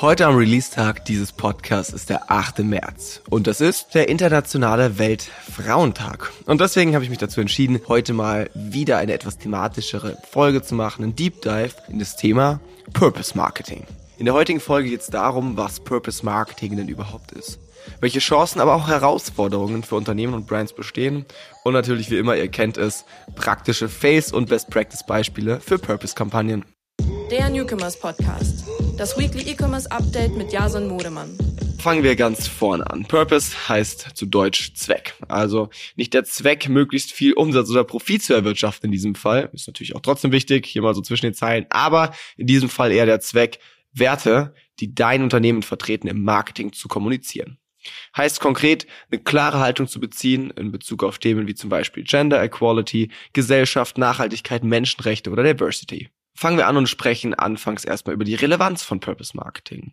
Heute am Release-Tag dieses Podcasts ist der 8. März und das ist der internationale Weltfrauentag. Und deswegen habe ich mich dazu entschieden, heute mal wieder eine etwas thematischere Folge zu machen, einen Deep Dive in das Thema Purpose Marketing. In der heutigen Folge geht es darum, was Purpose Marketing denn überhaupt ist. Welche Chancen, aber auch Herausforderungen für Unternehmen und Brands bestehen. Und natürlich, wie immer, ihr kennt es, praktische Fails und Best Practice Beispiele für Purpose-Kampagnen. Der Newcomers Podcast. Das Weekly E-Commerce Update mit Jason Modemann. Fangen wir ganz vorne an. Purpose heißt zu Deutsch Zweck. Also nicht der Zweck, möglichst viel Umsatz oder Profit zu erwirtschaften in diesem Fall. Ist natürlich auch trotzdem wichtig, hier mal so zwischen den Zeilen. Aber in diesem Fall eher der Zweck, Werte, die dein Unternehmen vertreten, im Marketing zu kommunizieren. Heißt konkret, eine klare Haltung zu beziehen in Bezug auf Themen wie zum Beispiel Gender Equality, Gesellschaft, Nachhaltigkeit, Menschenrechte oder Diversity. Fangen wir an und sprechen anfangs erstmal über die Relevanz von Purpose Marketing.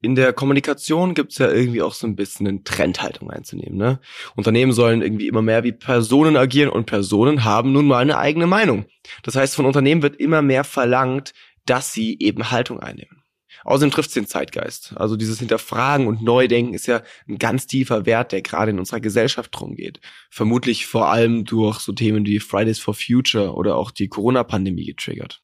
In der Kommunikation gibt's ja irgendwie auch so ein bisschen eine Trendhaltung einzunehmen. Ne? Unternehmen sollen irgendwie immer mehr wie Personen agieren und Personen haben nun mal eine eigene Meinung. Das heißt, von Unternehmen wird immer mehr verlangt, dass sie eben Haltung einnehmen. Außerdem trifft es den Zeitgeist. Also dieses Hinterfragen und Neudenken ist ja ein ganz tiefer Wert, der gerade in unserer Gesellschaft drum geht. Vermutlich vor allem durch so Themen wie Fridays for Future oder auch die Corona-Pandemie getriggert.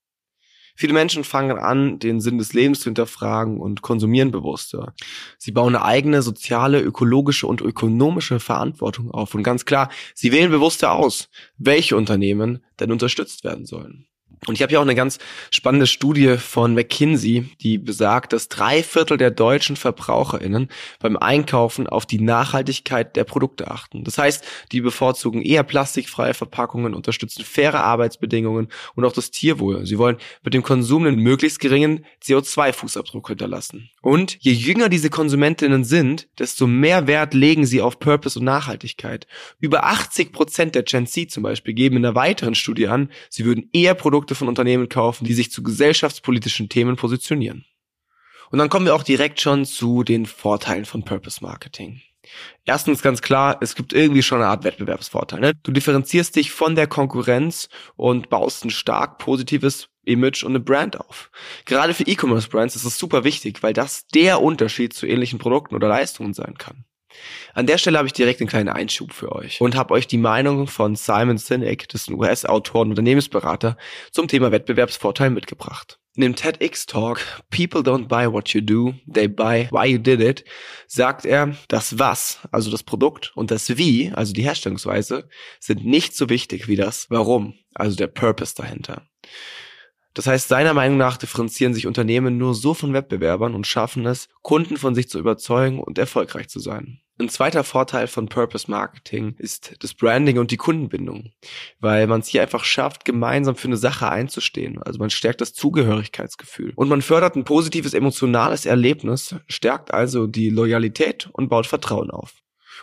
Viele Menschen fangen an, den Sinn des Lebens zu hinterfragen und konsumieren bewusster. Sie bauen eine eigene soziale, ökologische und ökonomische Verantwortung auf. Und ganz klar, sie wählen bewusster aus, welche Unternehmen denn unterstützt werden sollen. Und ich habe hier auch eine ganz spannende Studie von McKinsey, die besagt, dass drei Viertel der deutschen VerbraucherInnen beim Einkaufen auf die Nachhaltigkeit der Produkte achten. Das heißt, die bevorzugen eher plastikfreie Verpackungen, unterstützen faire Arbeitsbedingungen und auch das Tierwohl. Sie wollen mit dem Konsum einen möglichst geringen CO2-Fußabdruck hinterlassen. Und je jünger diese Konsumentinnen sind, desto mehr Wert legen sie auf Purpose und Nachhaltigkeit. Über 80 Prozent der Gen Z zum Beispiel geben in einer weiteren Studie an, sie würden eher Produkte von Unternehmen kaufen, die sich zu gesellschaftspolitischen Themen positionieren. Und dann kommen wir auch direkt schon zu den Vorteilen von Purpose Marketing. Erstens ganz klar, es gibt irgendwie schon eine Art Wettbewerbsvorteil. Ne? Du differenzierst dich von der Konkurrenz und baust ein stark positives Image und eine Brand auf. Gerade für E-Commerce-Brands ist es super wichtig, weil das der Unterschied zu ähnlichen Produkten oder Leistungen sein kann. An der Stelle habe ich direkt einen kleinen Einschub für euch und habe euch die Meinung von Simon Sinek, ein US-Autor und Unternehmensberater, zum Thema Wettbewerbsvorteil mitgebracht. In dem TEDx-Talk People don't buy what you do, they buy why you did it, sagt er, das Was, also das Produkt, und das Wie, also die Herstellungsweise, sind nicht so wichtig wie das Warum, also der Purpose dahinter. Das heißt, seiner Meinung nach differenzieren sich Unternehmen nur so von Wettbewerbern und schaffen es, Kunden von sich zu überzeugen und erfolgreich zu sein. Ein zweiter Vorteil von Purpose Marketing ist das Branding und die Kundenbindung, weil man es hier einfach schafft, gemeinsam für eine Sache einzustehen. Also man stärkt das Zugehörigkeitsgefühl und man fördert ein positives emotionales Erlebnis, stärkt also die Loyalität und baut Vertrauen auf.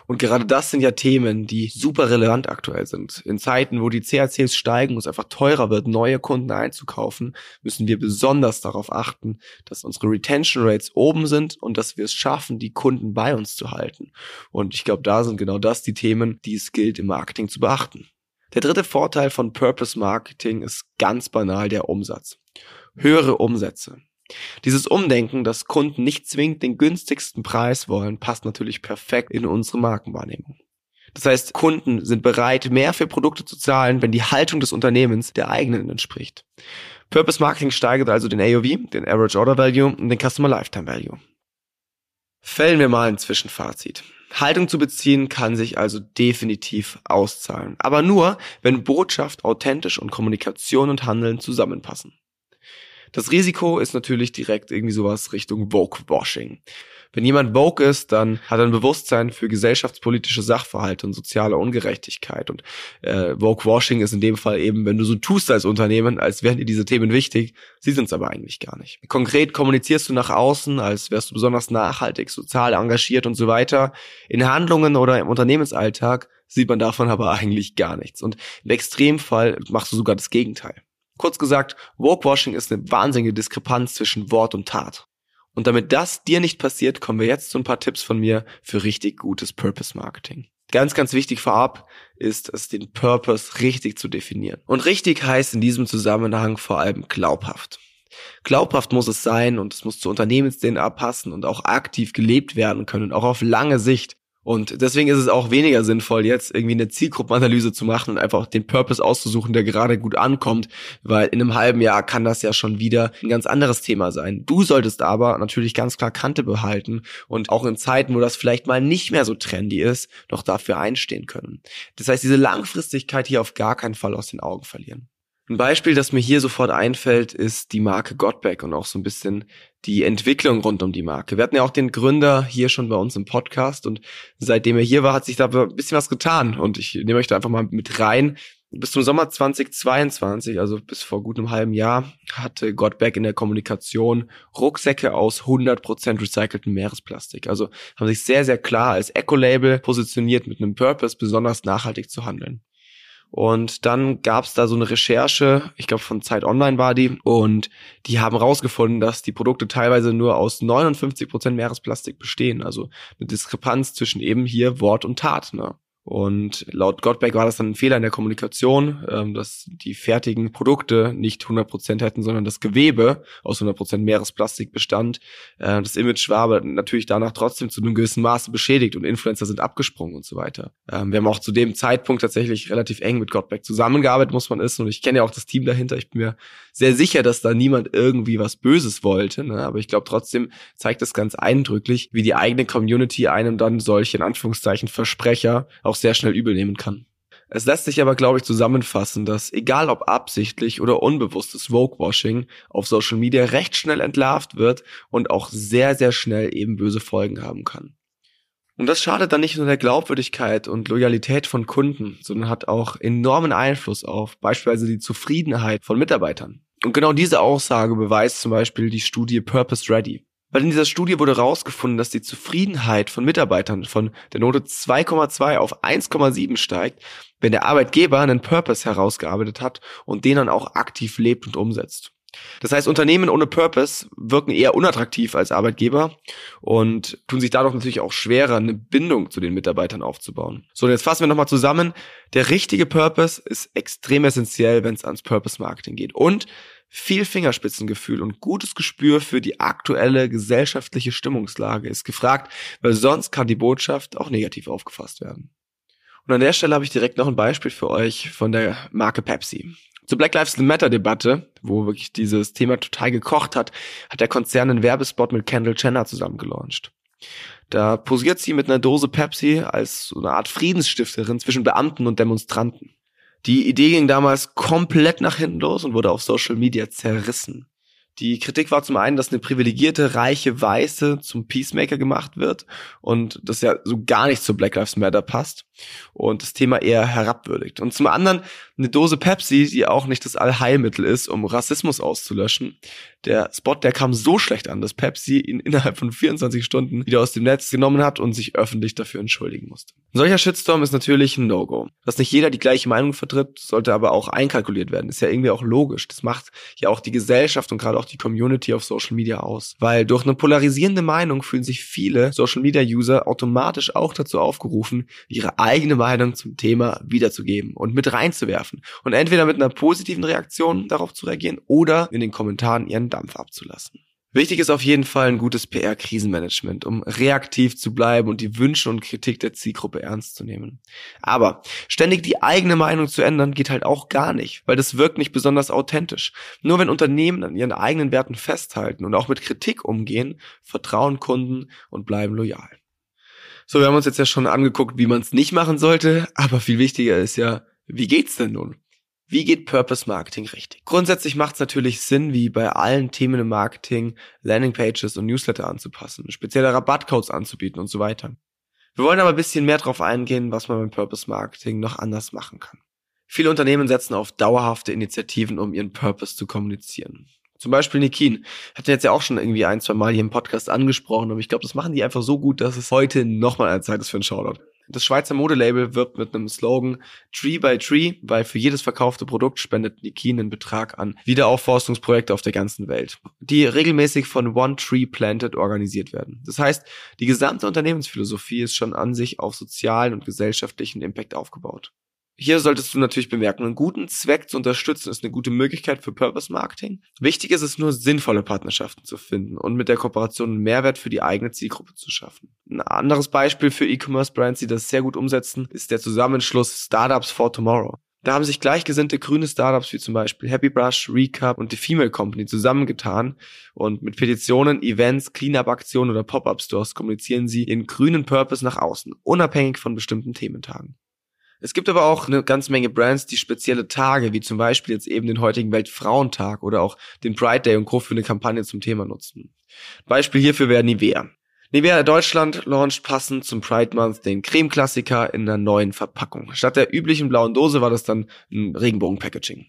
Und gerade das sind ja Themen, die super relevant aktuell sind. In Zeiten, wo die CACs steigen und es einfach teurer wird, neue Kunden einzukaufen, müssen wir besonders darauf achten, dass unsere Retention Rates oben sind und dass wir es schaffen, die Kunden bei uns zu halten. Und ich glaube, da sind genau das die Themen, die es gilt im Marketing zu beachten. Der dritte Vorteil von Purpose Marketing ist ganz banal der Umsatz. Höhere Umsätze. Dieses Umdenken, dass Kunden nicht zwingend den günstigsten Preis wollen, passt natürlich perfekt in unsere Markenwahrnehmung. Das heißt, Kunden sind bereit, mehr für Produkte zu zahlen, wenn die Haltung des Unternehmens der eigenen entspricht. Purpose Marketing steigert also den AOV, den Average Order Value und den Customer Lifetime Value. Fällen wir mal ein Zwischenfazit. Haltung zu beziehen kann sich also definitiv auszahlen. Aber nur, wenn Botschaft authentisch und Kommunikation und Handeln zusammenpassen. Das Risiko ist natürlich direkt irgendwie sowas Richtung Vogue-Washing. Wenn jemand Vogue ist, dann hat er ein Bewusstsein für gesellschaftspolitische Sachverhalte und soziale Ungerechtigkeit. Und äh, Vogue-Washing ist in dem Fall eben, wenn du so tust als Unternehmen, als wären dir diese Themen wichtig, sie sind es aber eigentlich gar nicht. Konkret kommunizierst du nach außen, als wärst du besonders nachhaltig, sozial engagiert und so weiter. In Handlungen oder im Unternehmensalltag sieht man davon aber eigentlich gar nichts. Und im Extremfall machst du sogar das Gegenteil. Kurz gesagt, Walkwashing ist eine wahnsinnige Diskrepanz zwischen Wort und Tat. Und damit das dir nicht passiert, kommen wir jetzt zu ein paar Tipps von mir für richtig gutes Purpose Marketing. Ganz, ganz wichtig vorab ist es, den Purpose richtig zu definieren. Und richtig heißt in diesem Zusammenhang vor allem glaubhaft. Glaubhaft muss es sein und es muss zur Unternehmens-DNA passen und auch aktiv gelebt werden können, auch auf lange Sicht. Und deswegen ist es auch weniger sinnvoll, jetzt irgendwie eine Zielgruppenanalyse zu machen und einfach den Purpose auszusuchen, der gerade gut ankommt, weil in einem halben Jahr kann das ja schon wieder ein ganz anderes Thema sein. Du solltest aber natürlich ganz klar Kante behalten und auch in Zeiten, wo das vielleicht mal nicht mehr so trendy ist, noch dafür einstehen können. Das heißt, diese Langfristigkeit hier auf gar keinen Fall aus den Augen verlieren. Ein Beispiel, das mir hier sofort einfällt, ist die Marke Godback und auch so ein bisschen die Entwicklung rund um die Marke. Wir hatten ja auch den Gründer hier schon bei uns im Podcast und seitdem er hier war, hat sich da ein bisschen was getan und ich nehme euch da einfach mal mit rein. Bis zum Sommer 2022, also bis vor gut einem halben Jahr, hatte Godback in der Kommunikation Rucksäcke aus 100% recyceltem Meeresplastik. Also haben sich sehr, sehr klar als Eco-Label positioniert mit einem Purpose, besonders nachhaltig zu handeln. Und dann gab's da so eine Recherche, ich glaube von Zeit Online war die, und die haben rausgefunden, dass die Produkte teilweise nur aus 59 Prozent Meeresplastik bestehen. Also eine Diskrepanz zwischen eben hier Wort und Tat. Ne? Und laut Gottberg war das dann ein Fehler in der Kommunikation, ähm, dass die fertigen Produkte nicht 100% hätten, sondern das Gewebe aus 100% Meeresplastik bestand. Äh, das Image war aber natürlich danach trotzdem zu einem gewissen Maße beschädigt und Influencer sind abgesprungen und so weiter. Ähm, wir haben auch zu dem Zeitpunkt tatsächlich relativ eng mit Gottberg zusammengearbeitet, muss man wissen. Und ich kenne ja auch das Team dahinter. Ich bin mir sehr sicher, dass da niemand irgendwie was Böses wollte. Ne? Aber ich glaube trotzdem zeigt es ganz eindrücklich, wie die eigene Community einem dann solche, in Anführungszeichen, Versprecher auch auch sehr schnell übel nehmen kann. Es lässt sich aber, glaube ich, zusammenfassen, dass egal ob absichtlich oder unbewusstes Vogue-Washing auf Social Media recht schnell entlarvt wird und auch sehr, sehr schnell eben böse Folgen haben kann. Und das schadet dann nicht nur der Glaubwürdigkeit und Loyalität von Kunden, sondern hat auch enormen Einfluss auf beispielsweise die Zufriedenheit von Mitarbeitern. Und genau diese Aussage beweist zum Beispiel die Studie Purpose Ready. Weil in dieser Studie wurde herausgefunden, dass die Zufriedenheit von Mitarbeitern von der Note 2,2 auf 1,7 steigt, wenn der Arbeitgeber einen Purpose herausgearbeitet hat und den dann auch aktiv lebt und umsetzt. Das heißt, Unternehmen ohne Purpose wirken eher unattraktiv als Arbeitgeber und tun sich dadurch natürlich auch schwerer, eine Bindung zu den Mitarbeitern aufzubauen. So, und jetzt fassen wir nochmal zusammen. Der richtige Purpose ist extrem essentiell, wenn es ans Purpose Marketing geht. Und viel Fingerspitzengefühl und gutes Gespür für die aktuelle gesellschaftliche Stimmungslage ist gefragt, weil sonst kann die Botschaft auch negativ aufgefasst werden. Und an der Stelle habe ich direkt noch ein Beispiel für euch von der Marke Pepsi. Zur Black Lives Matter Debatte, wo wirklich dieses Thema total gekocht hat, hat der Konzern einen Werbespot mit Kendall Jenner zusammen gelauncht. Da posiert sie mit einer Dose Pepsi als so eine Art Friedensstifterin zwischen Beamten und Demonstranten. Die Idee ging damals komplett nach hinten los und wurde auf Social Media zerrissen. Die Kritik war zum einen, dass eine privilegierte, reiche Weiße zum Peacemaker gemacht wird und das ja so gar nicht zu Black Lives Matter passt und das Thema eher herabwürdigt. Und zum anderen eine Dose Pepsi, die auch nicht das Allheilmittel ist, um Rassismus auszulöschen. Der Spot, der kam so schlecht an, dass Pepsi ihn innerhalb von 24 Stunden wieder aus dem Netz genommen hat und sich öffentlich dafür entschuldigen musste. Ein solcher Shitstorm ist natürlich ein No-Go. Dass nicht jeder die gleiche Meinung vertritt, sollte aber auch einkalkuliert werden. Ist ja irgendwie auch logisch. Das macht ja auch die Gesellschaft und gerade auch die Community auf Social Media aus. Weil durch eine polarisierende Meinung fühlen sich viele Social Media User automatisch auch dazu aufgerufen, ihre eigene Meinung zum Thema wiederzugeben und mit reinzuwerfen und entweder mit einer positiven Reaktion darauf zu reagieren oder in den Kommentaren ihren Dampf abzulassen. Wichtig ist auf jeden Fall ein gutes PR-Krisenmanagement, um reaktiv zu bleiben und die Wünsche und Kritik der Zielgruppe ernst zu nehmen. Aber ständig die eigene Meinung zu ändern geht halt auch gar nicht, weil das wirkt nicht besonders authentisch. Nur wenn Unternehmen an ihren eigenen Werten festhalten und auch mit Kritik umgehen, vertrauen Kunden und bleiben loyal. So, wir haben uns jetzt ja schon angeguckt, wie man es nicht machen sollte, aber viel wichtiger ist ja, wie geht's denn nun? Wie geht Purpose Marketing richtig? Grundsätzlich macht es natürlich Sinn, wie bei allen Themen im Marketing, Landingpages und Newsletter anzupassen, spezielle Rabattcodes anzubieten und so weiter. Wir wollen aber ein bisschen mehr darauf eingehen, was man beim Purpose Marketing noch anders machen kann. Viele Unternehmen setzen auf dauerhafte Initiativen, um ihren Purpose zu kommunizieren. Zum Beispiel Nikin. Hat jetzt ja auch schon irgendwie ein, zwei Mal hier im Podcast angesprochen, aber ich glaube, das machen die einfach so gut, dass es heute nochmal eine Zeit ist für einen Shoutout. Das Schweizer Modelabel wirbt mit einem Slogan Tree by Tree, weil für jedes verkaufte Produkt spendet Nikin einen Betrag an Wiederaufforstungsprojekte auf der ganzen Welt, die regelmäßig von One Tree Planted organisiert werden. Das heißt, die gesamte Unternehmensphilosophie ist schon an sich auf sozialen und gesellschaftlichen Impact aufgebaut. Hier solltest du natürlich bemerken, einen guten Zweck zu unterstützen ist eine gute Möglichkeit für Purpose Marketing. Wichtig ist es nur, sinnvolle Partnerschaften zu finden und mit der Kooperation einen Mehrwert für die eigene Zielgruppe zu schaffen. Ein anderes Beispiel für E-Commerce Brands, die das sehr gut umsetzen, ist der Zusammenschluss Startups for Tomorrow. Da haben sich gleichgesinnte grüne Startups wie zum Beispiel Happy Brush, Recap und The Female Company zusammengetan und mit Petitionen, Events, Cleanup-Aktionen oder Pop-Up-Stores kommunizieren sie ihren grünen Purpose nach außen, unabhängig von bestimmten Thementagen. Es gibt aber auch eine ganze Menge Brands, die spezielle Tage, wie zum Beispiel jetzt eben den heutigen Weltfrauentag oder auch den Pride Day und Co. für eine Kampagne zum Thema nutzen. Beispiel hierfür wäre Nivea. Nivea Deutschland launcht passend zum Pride Month den Creme-Klassiker in einer neuen Verpackung. Statt der üblichen blauen Dose war das dann ein Regenbogen-Packaging.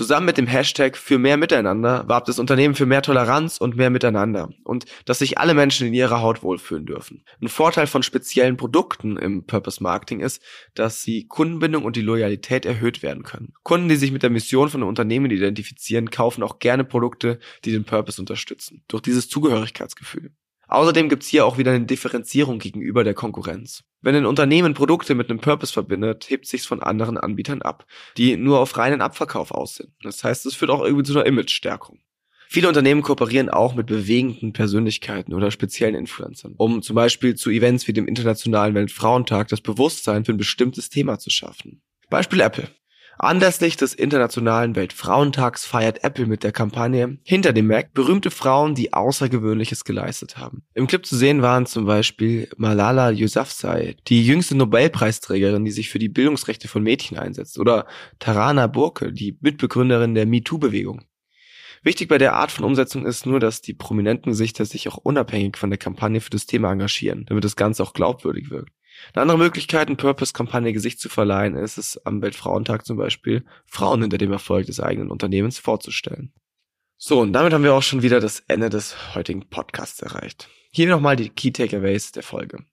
Zusammen mit dem Hashtag für mehr Miteinander warb das Unternehmen für mehr Toleranz und mehr Miteinander und dass sich alle Menschen in ihrer Haut wohlfühlen dürfen. Ein Vorteil von speziellen Produkten im Purpose Marketing ist, dass sie Kundenbindung und die Loyalität erhöht werden können. Kunden, die sich mit der Mission von einem Unternehmen identifizieren, kaufen auch gerne Produkte, die den Purpose unterstützen. Durch dieses Zugehörigkeitsgefühl. Außerdem gibt's hier auch wieder eine Differenzierung gegenüber der Konkurrenz. Wenn ein Unternehmen Produkte mit einem Purpose verbindet, hebt sich's von anderen Anbietern ab, die nur auf reinen Abverkauf aus sind. Das heißt, es führt auch irgendwie zu einer Image-Stärkung. Viele Unternehmen kooperieren auch mit bewegenden Persönlichkeiten oder speziellen Influencern, um zum Beispiel zu Events wie dem Internationalen Weltfrauentag das Bewusstsein für ein bestimmtes Thema zu schaffen. Beispiel Apple. Anlässlich des Internationalen Weltfrauentags feiert Apple mit der Kampagne Hinter dem Mac berühmte Frauen, die Außergewöhnliches geleistet haben. Im Clip zu sehen waren zum Beispiel Malala Yousafzai, die jüngste Nobelpreisträgerin, die sich für die Bildungsrechte von Mädchen einsetzt, oder Tarana Burke, die Mitbegründerin der MeToo-Bewegung. Wichtig bei der Art von Umsetzung ist nur, dass die prominenten Gesichter sich auch unabhängig von der Kampagne für das Thema engagieren, damit das Ganze auch glaubwürdig wirkt. Eine andere Möglichkeit, eine Purpose-Kampagne Gesicht zu verleihen, ist es am Weltfrauentag zum Beispiel, Frauen hinter dem Erfolg des eigenen Unternehmens vorzustellen. So, und damit haben wir auch schon wieder das Ende des heutigen Podcasts erreicht. Hier nochmal die Key Takeaways der Folge.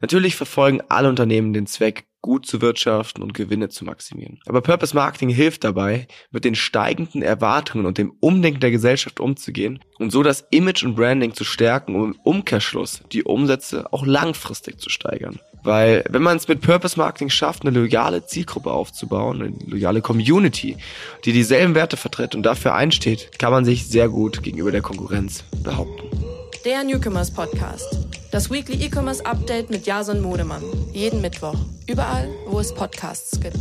Natürlich verfolgen alle Unternehmen den Zweck, gut zu wirtschaften und Gewinne zu maximieren. Aber Purpose Marketing hilft dabei, mit den steigenden Erwartungen und dem Umdenken der Gesellschaft umzugehen und so das Image und Branding zu stärken, um im Umkehrschluss die Umsätze auch langfristig zu steigern. Weil wenn man es mit Purpose Marketing schafft, eine loyale Zielgruppe aufzubauen, eine loyale Community, die dieselben Werte vertritt und dafür einsteht, kann man sich sehr gut gegenüber der Konkurrenz behaupten. Der Newcomers Podcast. Das Weekly E-Commerce Update mit Jason Modemann. Jeden Mittwoch. Überall, wo es Podcasts gibt.